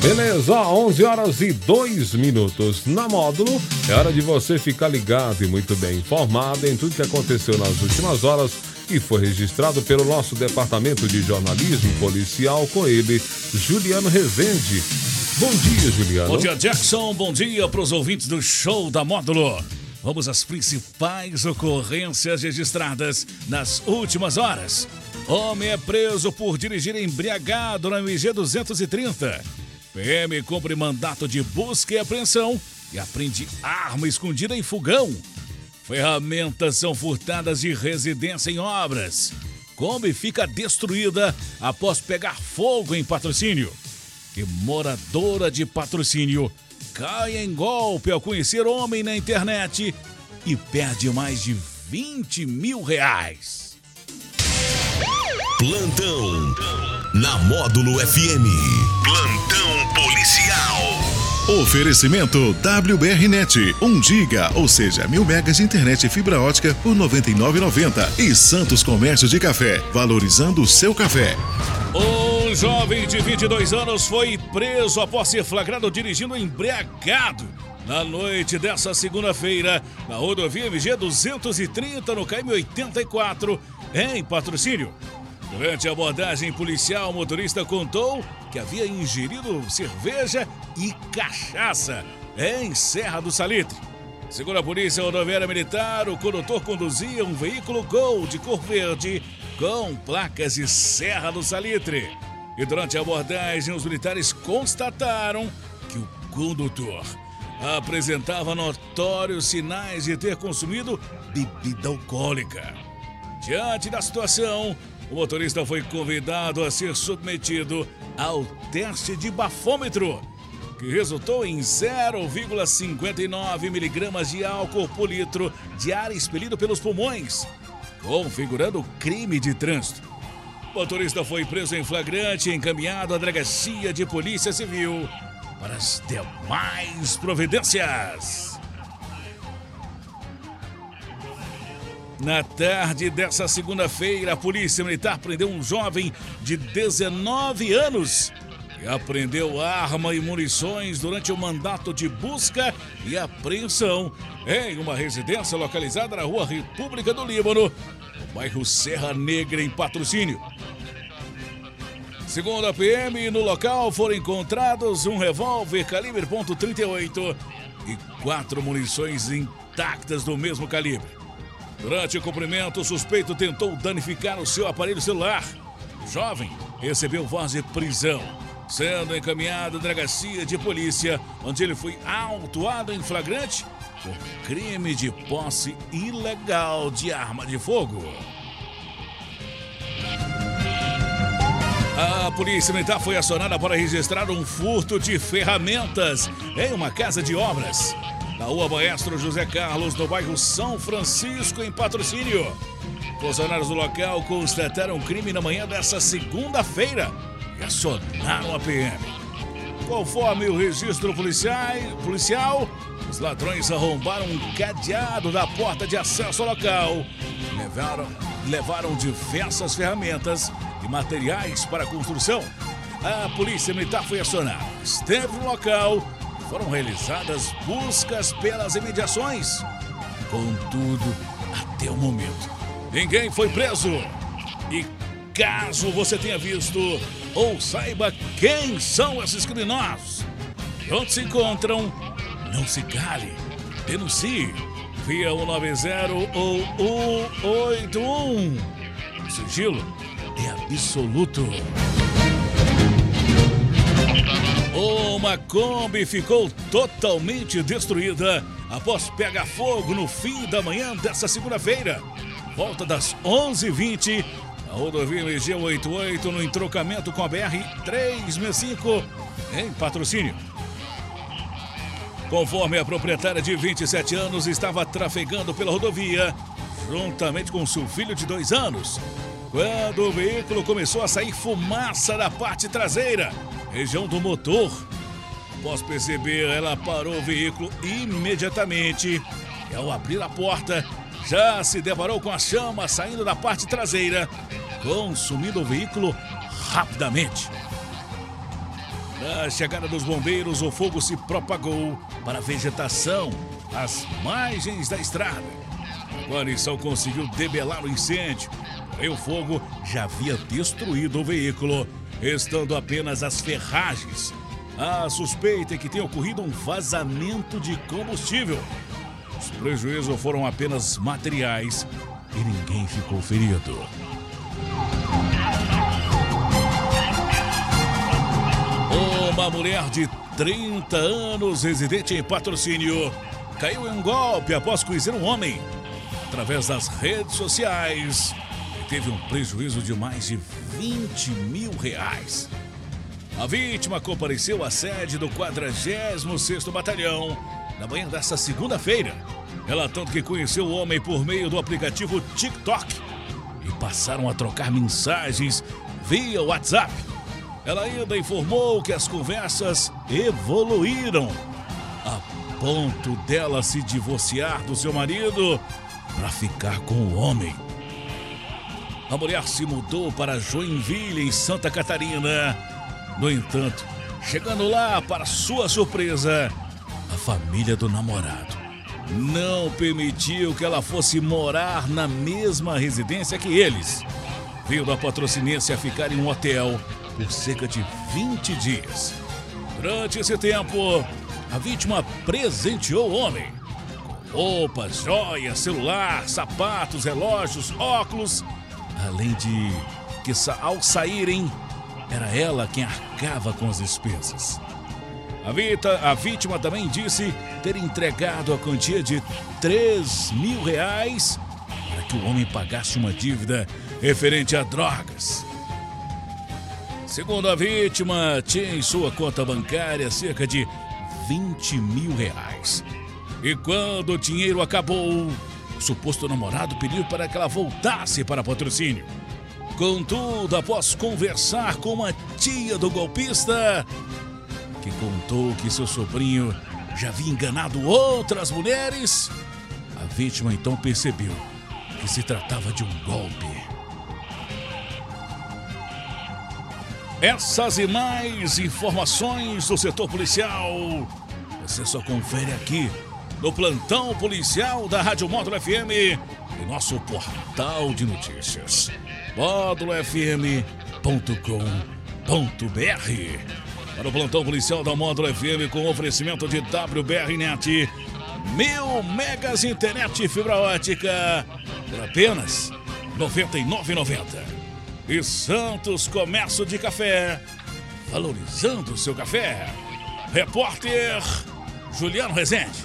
Beleza, 11 horas e 2 minutos. Na módulo, é hora de você ficar ligado e muito bem informado em tudo que aconteceu nas últimas horas e foi registrado pelo nosso departamento de jornalismo policial com ele, Juliano Rezende. Bom dia, Juliano. Bom dia, Jackson. Bom dia para os ouvintes do show da módulo. Vamos às principais ocorrências registradas nas últimas horas. Homem é preso por dirigir embriagado na MG 230. PM cumpre mandato de busca e apreensão e aprende arma escondida em fogão. Ferramentas são furtadas de residência em obras. Kombi fica destruída após pegar fogo em patrocínio. E moradora de patrocínio cai em golpe ao conhecer homem na internet e perde mais de 20 mil reais. Plantão na Módulo FM. Plantão policial. Oferecimento WBRnet, 1 giga, ou seja, mil megas de internet e fibra ótica por R$ 99,90. E Santos Comércio de Café, valorizando o seu café. Um jovem de 22 anos foi preso após ser flagrado dirigindo embriagado na noite dessa segunda-feira na rodovia MG 230 no KM 84 em patrocínio. Durante a abordagem policial, o motorista contou que havia ingerido cerveja e cachaça em Serra do Salitre. Segundo a Polícia Rodoviária Militar, o condutor conduzia um veículo Gol de cor verde com placas de Serra do Salitre. E durante a abordagem, os militares constataram que o condutor apresentava notórios sinais de ter consumido bebida alcoólica. Diante da situação, o motorista foi convidado a ser submetido ao teste de bafômetro, que resultou em 0,59 miligramas de álcool por litro de ar expelido pelos pulmões, configurando crime de trânsito. O motorista foi preso em flagrante e encaminhado à delegacia de polícia civil para as demais providências. Na tarde dessa segunda-feira, a Polícia Militar prendeu um jovem de 19 anos e apreendeu arma e munições durante o mandato de busca e apreensão em uma residência localizada na rua República do Líbano, no bairro Serra Negra, em patrocínio. Segundo a PM, no local foram encontrados um revólver calibre .38 e quatro munições intactas do mesmo calibre. Durante o cumprimento, o suspeito tentou danificar o seu aparelho celular. O jovem recebeu voz de prisão, sendo encaminhado à delegacia de polícia, onde ele foi autuado em flagrante por crime de posse ilegal de arma de fogo. A polícia militar foi acionada para registrar um furto de ferramentas em uma casa de obras na rua Maestro José Carlos, no bairro São Francisco, em patrocínio. Funcionários do local constataram o crime na manhã dessa segunda-feira e acionaram a PM. Conforme o registro policial, os ladrões arrombaram um cadeado da porta de acesso ao local. Levaram, levaram diversas ferramentas e materiais para a construção. A polícia militar foi acionada. Esteve no local foram realizadas buscas pelas imediações. Contudo, até o momento, ninguém foi preso. E caso você tenha visto ou saiba quem são esses criminosos, onde se encontram, não se cale, denuncie via 190 ou 181. O sigilo é absoluto. Uma Kombi ficou totalmente destruída após pegar fogo no fim da manhã dessa segunda-feira. Volta das 11h20, a rodovia MG 88 no entrocamento com a BR 365 em patrocínio. Conforme a proprietária de 27 anos estava trafegando pela rodovia, juntamente com seu filho de dois anos, quando o veículo começou a sair fumaça da parte traseira região do motor. Após perceber, ela parou o veículo imediatamente e, ao abrir a porta, já se deparou com a chama saindo da parte traseira, consumindo o veículo rapidamente. A chegada dos bombeiros, o fogo se propagou para a vegetação, às margens da estrada. Guarnição conseguiu debelar o incêndio, o fogo já havia destruído o veículo, estando apenas as ferragens. A suspeita é que tenha ocorrido um vazamento de combustível. Os prejuízos foram apenas materiais e ninguém ficou ferido. Uma mulher de 30 anos, residente em patrocínio, caiu em um golpe após conhecer um homem através das redes sociais e teve um prejuízo de mais de 20 mil reais. A vítima compareceu à sede do 46º Batalhão na manhã desta segunda-feira, relatando que conheceu o homem por meio do aplicativo TikTok e passaram a trocar mensagens via WhatsApp. Ela ainda informou que as conversas evoluíram a ponto dela se divorciar do seu marido para ficar com o homem. A mulher se mudou para Joinville, em Santa Catarina. No entanto, chegando lá, para sua surpresa, a família do namorado não permitiu que ela fosse morar na mesma residência que eles. Vindo a patrocinense a ficar em um hotel por cerca de 20 dias. Durante esse tempo, a vítima presenteou o homem roupas, joias, celular, sapatos, relógios, óculos, além de que ao saírem era ela quem arcava com as despesas. A, Vita, a vítima também disse ter entregado a quantia de 3 mil reais para que o homem pagasse uma dívida referente a drogas. Segundo a vítima, tinha em sua conta bancária cerca de 20 mil reais. E quando o dinheiro acabou, o suposto namorado pediu para que ela voltasse para patrocínio. Contudo, após conversar com uma tia do golpista, que contou que seu sobrinho já havia enganado outras mulheres, a vítima então percebeu que se tratava de um golpe. Essas e mais informações do setor policial você só confere aqui no plantão policial da Rádio Módulo FM e nosso portal de notícias módulofm.com.br. Para o plantão policial da Módulo FM com oferecimento de WBRnet, mil megas internet fibra ótica por apenas R$ 99,90 e Santos Comércio de Café, valorizando o seu café. Repórter Juliano Rezende.